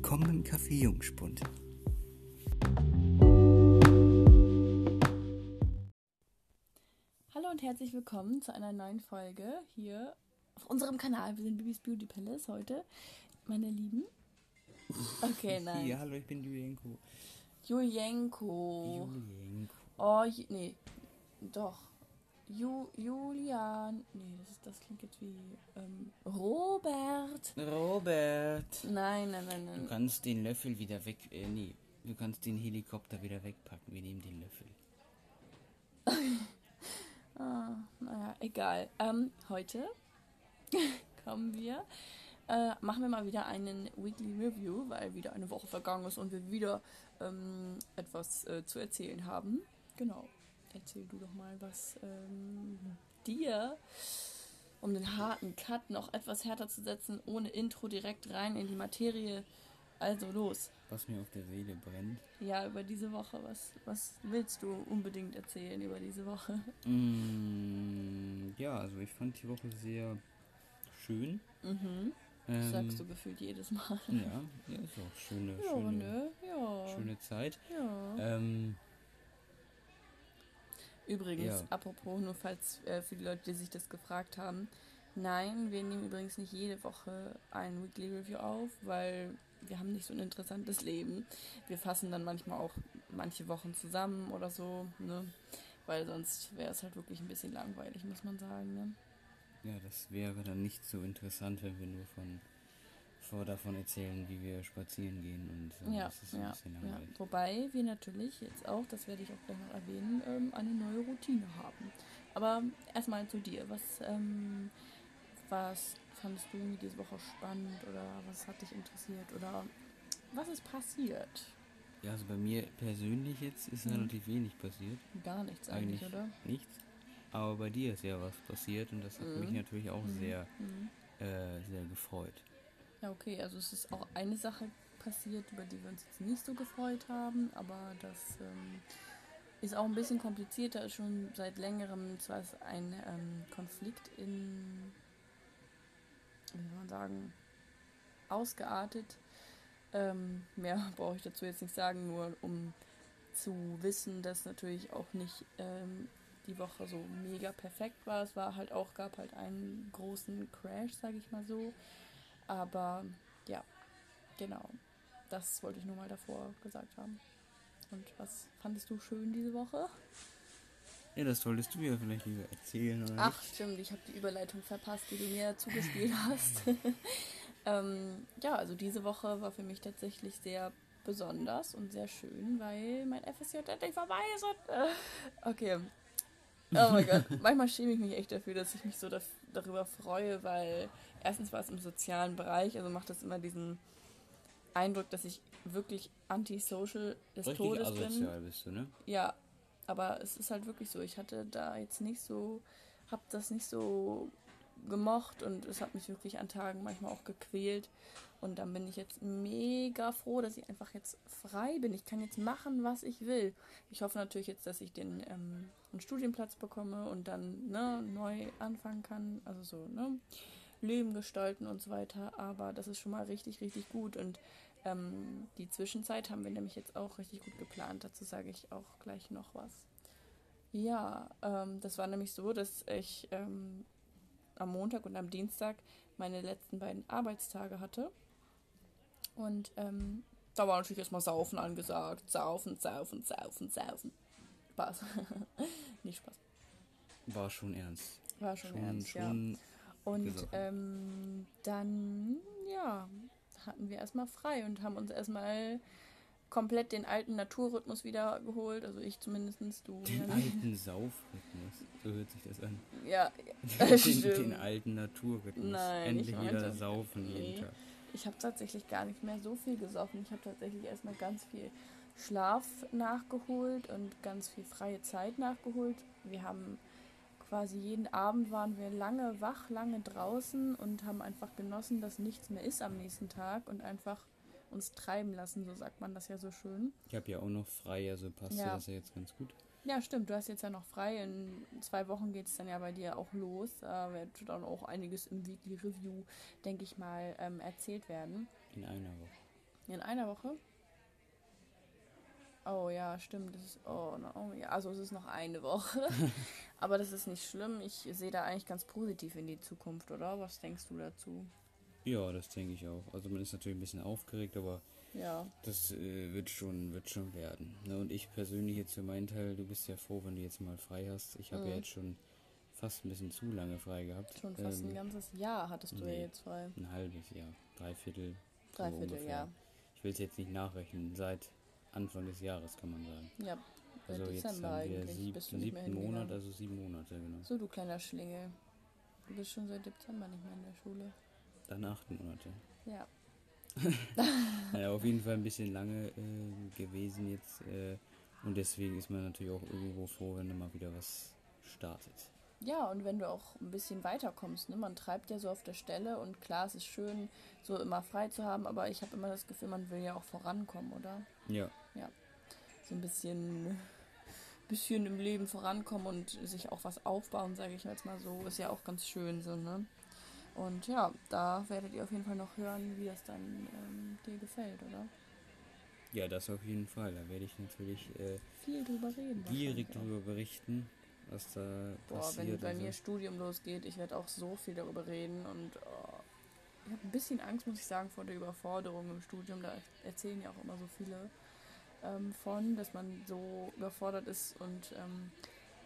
Willkommen im Café Jungspund. Hallo und herzlich willkommen zu einer neuen Folge hier auf unserem Kanal. Wir sind Bibis Beauty Palace heute, meine Lieben. Okay, nein. Ja, hallo, ich bin Julienko. Julienko. Julienko. Oh, nee, doch. Ju, Julian. Nee, das, ist, das klingt jetzt wie ähm, Robert. Robert. Nein, nein, nein, Du nein. kannst den Löffel wieder weg. Äh, nee. Du kannst den Helikopter wieder wegpacken. Wir nehmen den Löffel. Ah, naja, egal. Ähm, heute kommen wir, äh, machen wir mal wieder einen Weekly Review, weil wieder eine Woche vergangen ist und wir wieder ähm, etwas äh, zu erzählen haben. Genau. Erzähl du doch mal, was ähm, dir, um den harten Cut noch etwas härter zu setzen, ohne Intro direkt rein in die Materie. Also los. Was mir auf der Seele brennt. Ja, über diese Woche, was, was willst du unbedingt erzählen über diese Woche? Mm, ja, also ich fand die Woche sehr schön. Mhm. Das Ähm, sagst du gefühlt jedes Mal. Ja, ja, ist auch schöne, Ja, schöne, ne? Ja. schöne Zeit. ja. Ähm, Übrigens, ja. apropos, nur falls äh, für die Leute, die sich das gefragt haben. Nein, wir nehmen übrigens nicht jede Woche ein Weekly Review auf, weil wir haben nicht so ein interessantes Leben. Wir fassen dann manchmal auch manche Wochen zusammen oder so, ne? Weil sonst wäre es halt wirklich ein bisschen langweilig, muss man sagen, ne? ja, das wäre dann nicht so interessant, wenn wir nur von vor davon erzählen, wie wir spazieren gehen und äh, Ja, das ist ein ja, bisschen ja. langweilig. Wobei wir natürlich jetzt auch, das werde ich auch gleich noch erwähnen, ähm, eine neue Routine haben. Aber erstmal zu dir. Was, ähm, was fandest du irgendwie diese Woche spannend oder was hat dich interessiert oder was ist passiert? Ja, also bei mir persönlich jetzt ist Mhm. relativ wenig passiert. Gar nichts eigentlich, Eigentlich oder? Nichts. Aber bei dir ist ja was passiert und das hat mich Mhm. natürlich auch Mhm. sehr, Mhm. äh, sehr gefreut. Ja, okay, also es ist auch eine Sache passiert, über die wir uns jetzt nicht so gefreut haben, aber das ähm, ist auch ein bisschen komplizierter, ist schon seit längerem. Zwar ist ein ähm, Konflikt in, wie soll man sagen, ausgeartet. Ähm, mehr brauche ich dazu jetzt nicht sagen, nur um zu wissen, dass natürlich auch nicht ähm, die Woche so mega perfekt war. Es war halt auch, gab halt einen großen Crash, sage ich mal so. Aber ja, genau. Das wollte ich nur mal davor gesagt haben. Und was fandest du schön diese Woche? Ja, das solltest du ja vielleicht lieber erzählen, oder Ach, nicht? stimmt, ich habe die Überleitung verpasst, die du mir zugespielt hast. ähm, ja, also diese Woche war für mich tatsächlich sehr besonders und sehr schön, weil mein FSJ endlich vorbei ist. Und, äh, okay. Oh mein Gott, manchmal schäme ich mich echt dafür, dass ich mich so daf- darüber freue, weil erstens war es im sozialen Bereich, also macht das immer diesen Eindruck, dass ich wirklich antisocial des Richtig Todes bin. bist du, ne? Ja, aber es ist halt wirklich so. Ich hatte da jetzt nicht so, hab das nicht so gemocht und es hat mich wirklich an Tagen manchmal auch gequält. Und dann bin ich jetzt mega froh, dass ich einfach jetzt frei bin. Ich kann jetzt machen, was ich will. Ich hoffe natürlich jetzt, dass ich den ähm, einen Studienplatz bekomme und dann ne, neu anfangen kann. Also so, ne? Leben gestalten und so weiter. Aber das ist schon mal richtig, richtig gut. Und ähm, die Zwischenzeit haben wir nämlich jetzt auch richtig gut geplant. Dazu sage ich auch gleich noch was. Ja, ähm, das war nämlich so, dass ich ähm, am Montag und am Dienstag meine letzten beiden Arbeitstage hatte. Und ähm, da war natürlich erstmal Saufen angesagt. Saufen, saufen, saufen, saufen. Spaß. Nicht Spaß. War schon ernst. War schon, Schon, ernst, ja. schon. Und gesoffen. ähm, dann, ja, hatten wir erstmal frei und haben uns erstmal komplett den alten Naturrhythmus wieder geholt. Also ich zumindest, du. Den ja, alten Saufrhythmus. So hört sich das an. Ja, den, stimmt. den alten Naturrhythmus. Nein, Endlich ich wieder saufen Nee. jeden Tag. Ich habe tatsächlich gar nicht mehr so viel gesoffen. Ich habe tatsächlich erstmal ganz viel Schlaf nachgeholt und ganz viel freie Zeit nachgeholt. Wir haben quasi jeden Abend waren wir lange wach, lange draußen und haben einfach genossen, dass nichts mehr ist am nächsten Tag und einfach uns treiben lassen, so sagt man das ja so schön. Ich habe ja auch noch frei, also passt ja. Das ja jetzt ganz gut. Ja, stimmt, du hast jetzt ja noch frei. In zwei Wochen geht es dann ja bei dir auch los. Da wird dann auch einiges im Weekly Review, denke ich mal, ähm, erzählt werden. In einer Woche. In einer Woche? Oh ja, stimmt. Das ist, oh, no, oh, ja. Also es ist noch eine Woche. Aber das ist nicht schlimm. Ich sehe da eigentlich ganz positiv in die Zukunft, oder? Was denkst du dazu? Ja, das denke ich auch. Also man ist natürlich ein bisschen aufgeregt, aber ja. das äh, wird schon, wird schon werden. Ne? Und ich persönlich jetzt für meinen Teil, du bist ja froh, wenn du jetzt mal frei hast. Ich habe mhm. ja jetzt schon fast ein bisschen zu lange frei gehabt. Schon fast ähm, ein ganzes Jahr hattest du nee, ja jetzt frei. Ein halbes Jahr, dreiviertel. Dreiviertel, so ja. Ich will es jetzt nicht nachrechnen. Seit Anfang des Jahres kann man sagen. Ja. Also Dezember jetzt haben wir sieb, siebten Monat, also sieben Monate, genau. So, du kleiner Schlingel. Du bist schon seit Dezember nicht mehr in der Schule. Dann acht Monate. Ja. ja, auf jeden Fall ein bisschen lange äh, gewesen jetzt. Äh, und deswegen ist man natürlich auch irgendwo froh, wenn mal wieder was startet. Ja, und wenn du auch ein bisschen weiterkommst, ne? Man treibt ja so auf der Stelle und klar, es ist schön, so immer frei zu haben, aber ich habe immer das Gefühl, man will ja auch vorankommen, oder? Ja. Ja. So ein bisschen, bisschen im Leben vorankommen und sich auch was aufbauen, sage ich jetzt mal so, ist ja auch ganz schön so, ne? Und ja, da werdet ihr auf jeden Fall noch hören, wie das dann ähm, dir gefällt, oder? Ja, das auf jeden Fall. Da werde ich natürlich äh, viel drüber reden. Gierig drüber berichten, was da Boah, passiert. Wenn bei also. mir Studium losgeht, ich werde auch so viel darüber reden und oh, ich habe ein bisschen Angst, muss ich sagen, vor der Überforderung im Studium. Da erzählen ja auch immer so viele ähm, von, dass man so überfordert ist und ähm,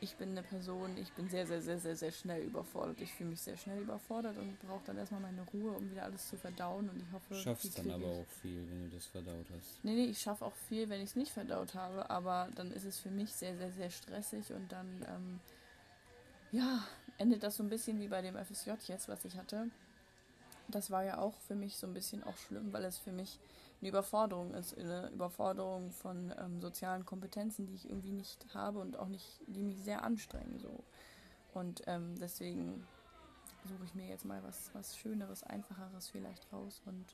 ich bin eine Person, ich bin sehr, sehr, sehr, sehr, sehr schnell überfordert. Ich fühle mich sehr schnell überfordert und brauche dann erstmal meine Ruhe, um wieder alles zu verdauen. Und ich hoffe, schaffst dann aber auch viel, wenn du das verdaut hast. Nee, nee, ich schaffe auch viel, wenn ich es nicht verdaut habe, aber dann ist es für mich sehr, sehr, sehr stressig und dann, ähm, ja, endet das so ein bisschen wie bei dem FSJ jetzt, was ich hatte. Das war ja auch für mich so ein bisschen auch schlimm, weil es für mich eine Überforderung ist, eine Überforderung von ähm, sozialen Kompetenzen, die ich irgendwie nicht habe und auch nicht, die mich sehr anstrengen so. Und ähm, deswegen suche ich mir jetzt mal was, was Schöneres, Einfacheres vielleicht raus. Und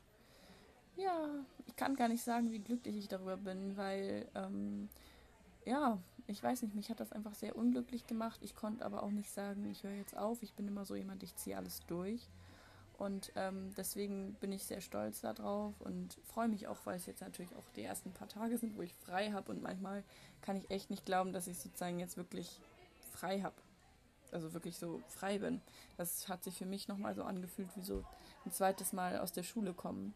ja, ich kann gar nicht sagen, wie glücklich ich darüber bin, weil ähm, ja, ich weiß nicht, mich hat das einfach sehr unglücklich gemacht. Ich konnte aber auch nicht sagen, ich höre jetzt auf. Ich bin immer so jemand, ich ziehe alles durch. Und ähm, deswegen bin ich sehr stolz darauf und freue mich auch, weil es jetzt natürlich auch die ersten paar Tage sind, wo ich frei habe. Und manchmal kann ich echt nicht glauben, dass ich sozusagen jetzt wirklich frei habe. Also wirklich so frei bin. Das hat sich für mich nochmal so angefühlt, wie so ein zweites Mal aus der Schule kommen.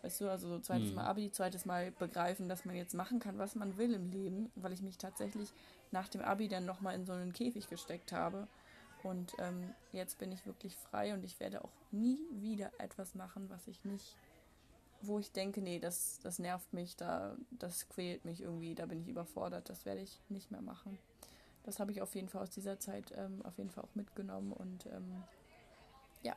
Weißt du, also so zweites mhm. Mal Abi, zweites Mal begreifen, dass man jetzt machen kann, was man will im Leben, weil ich mich tatsächlich nach dem Abi dann nochmal in so einen Käfig gesteckt habe und ähm, jetzt bin ich wirklich frei und ich werde auch nie wieder etwas machen, was ich nicht, wo ich denke, nee, das, das nervt mich, da, das quält mich irgendwie, da bin ich überfordert, das werde ich nicht mehr machen. Das habe ich auf jeden Fall aus dieser Zeit ähm, auf jeden Fall auch mitgenommen und ähm, ja.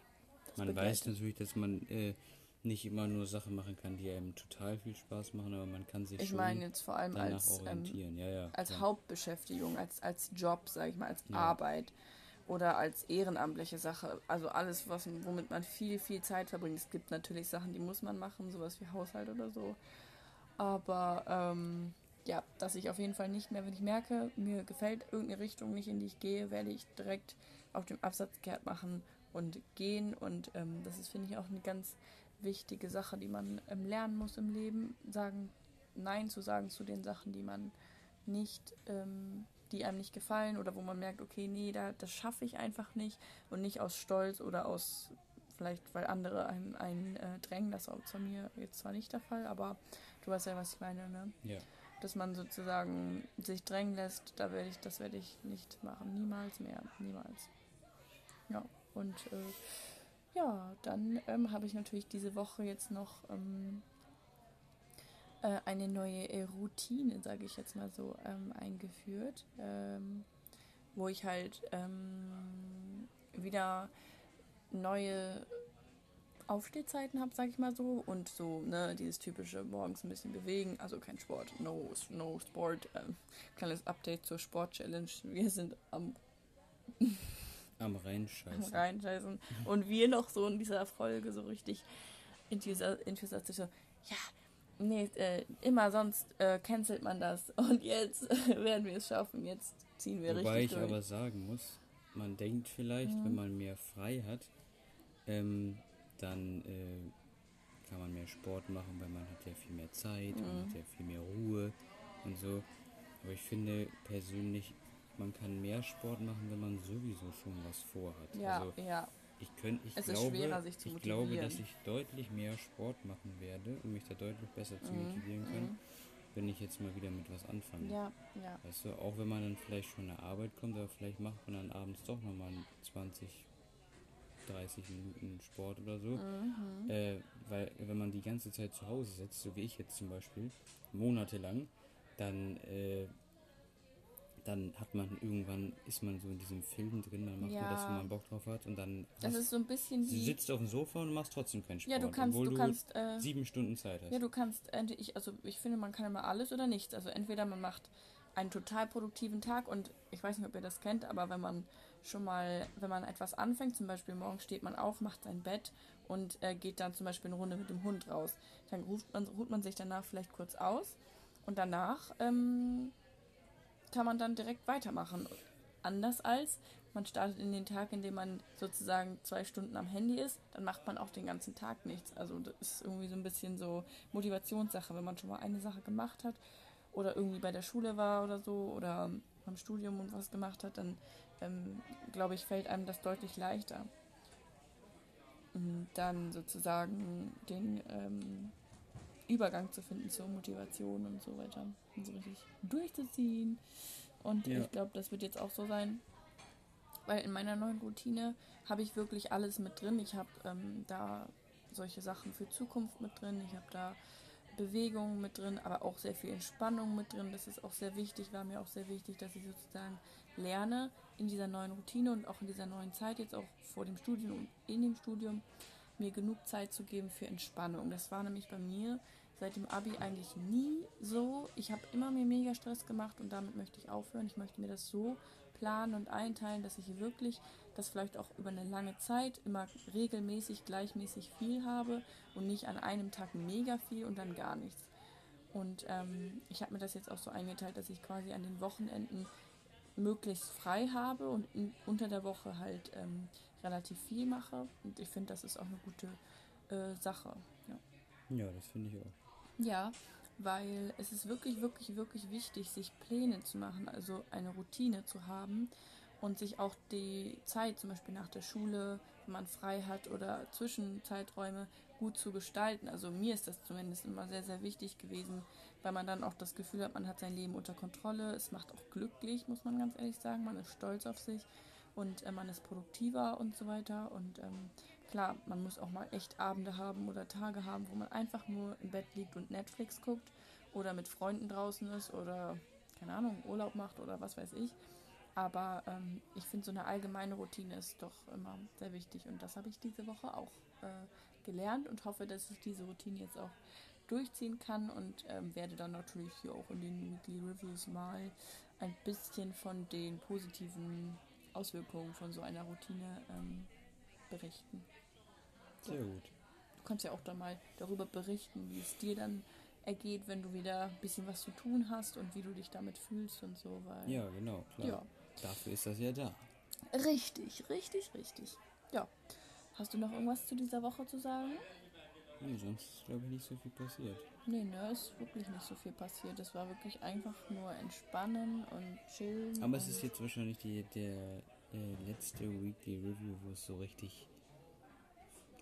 Man weiß natürlich, dass man äh, nicht immer nur Sachen machen kann, die einem total viel Spaß machen, aber man kann sich ich schon meine jetzt vor allem als, ähm, ja, ja, als Hauptbeschäftigung, als, als Job, sage ich mal, als Arbeit oder als ehrenamtliche Sache. Also alles, was, womit man viel, viel Zeit verbringt. Es gibt natürlich Sachen, die muss man machen, sowas wie Haushalt oder so. Aber ähm, ja, dass ich auf jeden Fall nicht mehr, wenn ich merke, mir gefällt irgendeine Richtung nicht, in die ich gehe, werde ich direkt auf dem Absatz kehrt machen und gehen. Und ähm, das ist, finde ich, auch eine ganz wichtige Sache, die man ähm, lernen muss im Leben. Sagen, Nein zu sagen zu den Sachen, die man nicht ähm, die einem nicht gefallen oder wo man merkt, okay, nee, da, das schaffe ich einfach nicht und nicht aus Stolz oder aus, vielleicht weil andere einen, einen äh, drängen, das ist bei mir jetzt zwar nicht der Fall, aber du weißt ja, was ich meine, ne? Ja. Dass man sozusagen sich drängen lässt, da werde ich, das werde ich nicht machen, niemals mehr, niemals. Ja, und äh, ja, dann ähm, habe ich natürlich diese Woche jetzt noch ähm, äh, eine neue äh, Routine, sage ich jetzt mal so, ähm, eingeführt, ähm, wo ich halt ähm, wieder neue Aufstehzeiten habe, sage ich mal so, und so, ne, dieses typische morgens ein bisschen bewegen, also kein Sport, no, no Sport, ähm, kleines Update zur Sport-Challenge, wir sind am am Reinscheißen. Am Reinscheißen. Und wir noch so in dieser Folge so richtig enthusiastisch so, ja, nee, äh, immer sonst äh, cancelt man das. Und jetzt werden wir es schaffen. Jetzt ziehen wir Wobei richtig ich durch. aber sagen muss, man denkt vielleicht, mhm. wenn man mehr frei hat, ähm, dann äh, kann man mehr Sport machen, weil man hat ja viel mehr Zeit, mhm. man hat ja viel mehr Ruhe und so. Aber ich finde persönlich, man kann mehr Sport machen, wenn man sowieso schon was vorhat. Ja, also, ja. Ich, könnt, ich, es glaube, schwerer, ich motivieren. glaube, dass ich deutlich mehr Sport machen werde und mich da deutlich besser zu Mhm, motivieren kann, mhm. wenn ich jetzt mal wieder mit was anfange. Ja, ja. Weißt du, auch wenn man dann vielleicht schon der Arbeit kommt, aber vielleicht macht man dann abends doch nochmal 20, 30 Minuten Sport oder so. Mhm. Äh, weil wenn man die ganze Zeit zu Hause sitzt, so wie ich jetzt zum Beispiel, monatelang, dann, äh, dann hat man irgendwann, ist man so in diesem Film drin, dann macht man das, wo Ja. man Bock drauf hat und dann Das ist so ein bisschen du wie. sitzt auf dem Sofa und machst trotzdem keinen Sport, Ja, du kannst, obwohl du kannst. Äh, sieben Stunden Zeit hast. Ja, du kannst, ent- ich, also ich finde, man kann immer alles oder nichts. Also entweder man macht einen total produktiven Tag und ich weiß nicht, ob ihr das kennt, aber wenn man schon mal, wenn man etwas anfängt, zum Beispiel morgens steht man auf, macht sein Bett und äh, geht dann zum Beispiel eine Runde mit dem Hund raus, dann ruft man, ruht man sich danach vielleicht kurz aus und danach ähm, kann man dann direkt weitermachen. Anders als man startet in den Tag, indem man sozusagen zwei Stunden am Handy ist, dann macht man auch den ganzen Tag nichts. Also das ist irgendwie so ein bisschen so Motivationssache, wenn man schon mal eine Sache gemacht hat oder irgendwie bei der Schule war oder so oder beim Studium und was gemacht hat, dann ähm, glaube ich, fällt einem das deutlich leichter. Und Dann sozusagen den ähm, Übergang zu finden zur Motivation und so weiter und so richtig durchzuziehen. Und Ja. ich glaube, das wird jetzt auch so sein, weil in meiner neuen Routine habe ich wirklich alles mit drin. Ich habe ähm, da solche Sachen für Zukunft mit drin. Ich habe da Bewegung mit drin, aber auch sehr viel Entspannung mit drin. Das ist auch sehr wichtig, war mir auch sehr wichtig, dass ich sozusagen lerne in dieser neuen Routine und auch in dieser neuen Zeit, jetzt auch vor dem Studium und in dem Studium, mir genug Zeit zu geben für Entspannung. Das war nämlich bei mir seit dem Abi eigentlich nie so. Ich habe immer mir mega Stress gemacht und damit möchte ich aufhören. Ich möchte mir das so planen und einteilen, dass ich wirklich das vielleicht auch über eine lange Zeit immer regelmäßig gleichmäßig viel habe und nicht an einem Tag mega viel und dann gar nichts. Und ähm, ich habe mir das jetzt auch so eingeteilt, dass ich quasi an den Wochenenden möglichst frei habe und in, unter der Woche halt ähm, relativ viel mache. Und ich finde, das ist auch eine gute äh, Sache. Ja. Ja, das finde ich auch. Ja, weil es ist wirklich, wirklich, wirklich wichtig, sich Pläne zu machen, also eine Routine zu haben und sich auch die Zeit, zum Beispiel nach der Schule, wenn man frei hat oder Zwischenzeiträume gut zu gestalten. Also mir ist das zumindest immer sehr, sehr wichtig gewesen, weil man dann auch das Gefühl hat, man hat sein Leben unter Kontrolle. Es macht auch glücklich, muss man ganz ehrlich sagen. Man ist stolz auf sich und äh, man ist produktiver und so weiter. Und ähm, klar, man muss auch mal echt Abende haben oder Tage haben, wo man einfach nur im Bett liegt und Netflix guckt oder mit Freunden draußen ist oder, keine Ahnung, Urlaub macht oder was weiß ich. Aber ähm, ich finde, so eine allgemeine Routine ist doch immer sehr wichtig und das habe ich diese Woche auch äh, gelernt und hoffe, dass ich diese Routine jetzt auch durchziehen kann und ähm, werde dann natürlich hier auch in den Weekly Reviews mal ein bisschen von den positiven Auswirkungen von so einer Routine ähm, berichten. Sehr gut. Du kannst ja auch dann mal darüber berichten, wie es dir dann ergeht, wenn du wieder ein bisschen was zu tun hast und wie du dich damit fühlst und so. Weil, Ja, genau, klar. ja. Dafür ist das ja da. Richtig, richtig, richtig. Ja. Hast du noch irgendwas zu dieser Woche zu sagen? Nee, sonst ist, glaube ich, nicht so viel passiert. Nee, ne, ist wirklich nicht so viel passiert. Es war wirklich einfach nur entspannen und chillen. Aber es ist jetzt wahrscheinlich die, der äh, letzte Weekly Review, wo es so richtig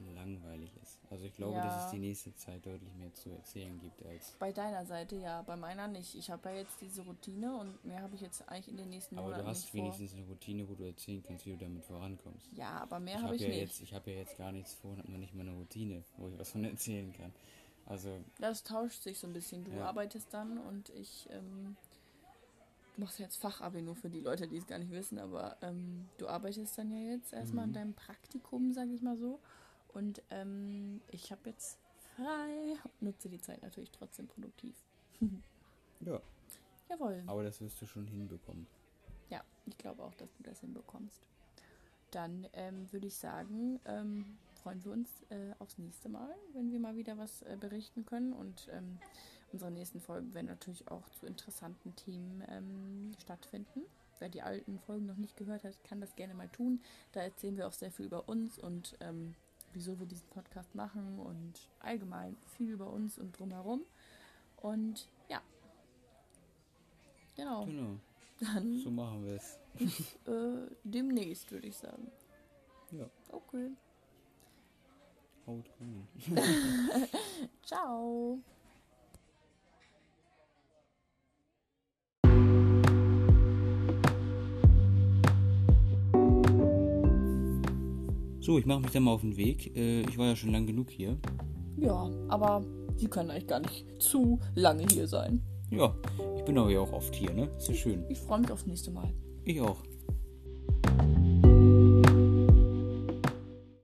langweilig ist. Also ich glaube, Ja. dass es die nächste Zeit deutlich mehr zu erzählen gibt als. Bei deiner Seite ja, bei meiner nicht. Ich habe ja jetzt diese Routine und mehr habe ich jetzt eigentlich in den nächsten Aber Monaten du hast nicht vor. wenigstens eine Routine, wo du erzählen kannst, wie du damit vorankommst. Ja, aber mehr ich habe habe ich ja nicht. jetzt, ich habe ja jetzt gar nichts vor und habe noch nicht mal eine Routine, wo ich was von erzählen kann. Also Das tauscht sich so ein bisschen. Du Ja. arbeitest dann und ich, ähm, du machst ja jetzt Fachabi nur für die Leute, die es gar nicht wissen, aber ähm, du arbeitest dann ja jetzt erstmal Mhm. in deinem Praktikum, sage ich mal so. Und ähm, ich habe jetzt frei, nutze die Zeit natürlich trotzdem produktiv. ja, Jawohl. aber das wirst du schon hinbekommen. Ja, ich glaube auch, dass du das hinbekommst. Dann ähm, würde ich sagen, ähm, freuen wir uns äh, aufs nächste Mal, wenn wir mal wieder was äh, berichten können. Und ähm, unsere nächsten Folgen werden natürlich auch zu interessanten Themen ähm, stattfinden. Wer die alten Folgen noch nicht gehört hat, kann das gerne mal tun. Da erzählen wir auch sehr viel über uns und ähm, wieso wir diesen Podcast machen und allgemein viel über uns und drumherum. Und ja. Genau. Genau. Dann So machen wir es. äh, demnächst, würde ich sagen. Ja. Okay. Haut rein. Ciao. So, ich mache mich dann mal auf den Weg. Äh, ich war ja schon lang genug hier. Ja, aber sie können eigentlich gar nicht zu lange hier sein. Ja, ich bin aber ja auch oft hier, ne? Ist ja schön. Ich freue mich aufs nächste Mal. Ich auch.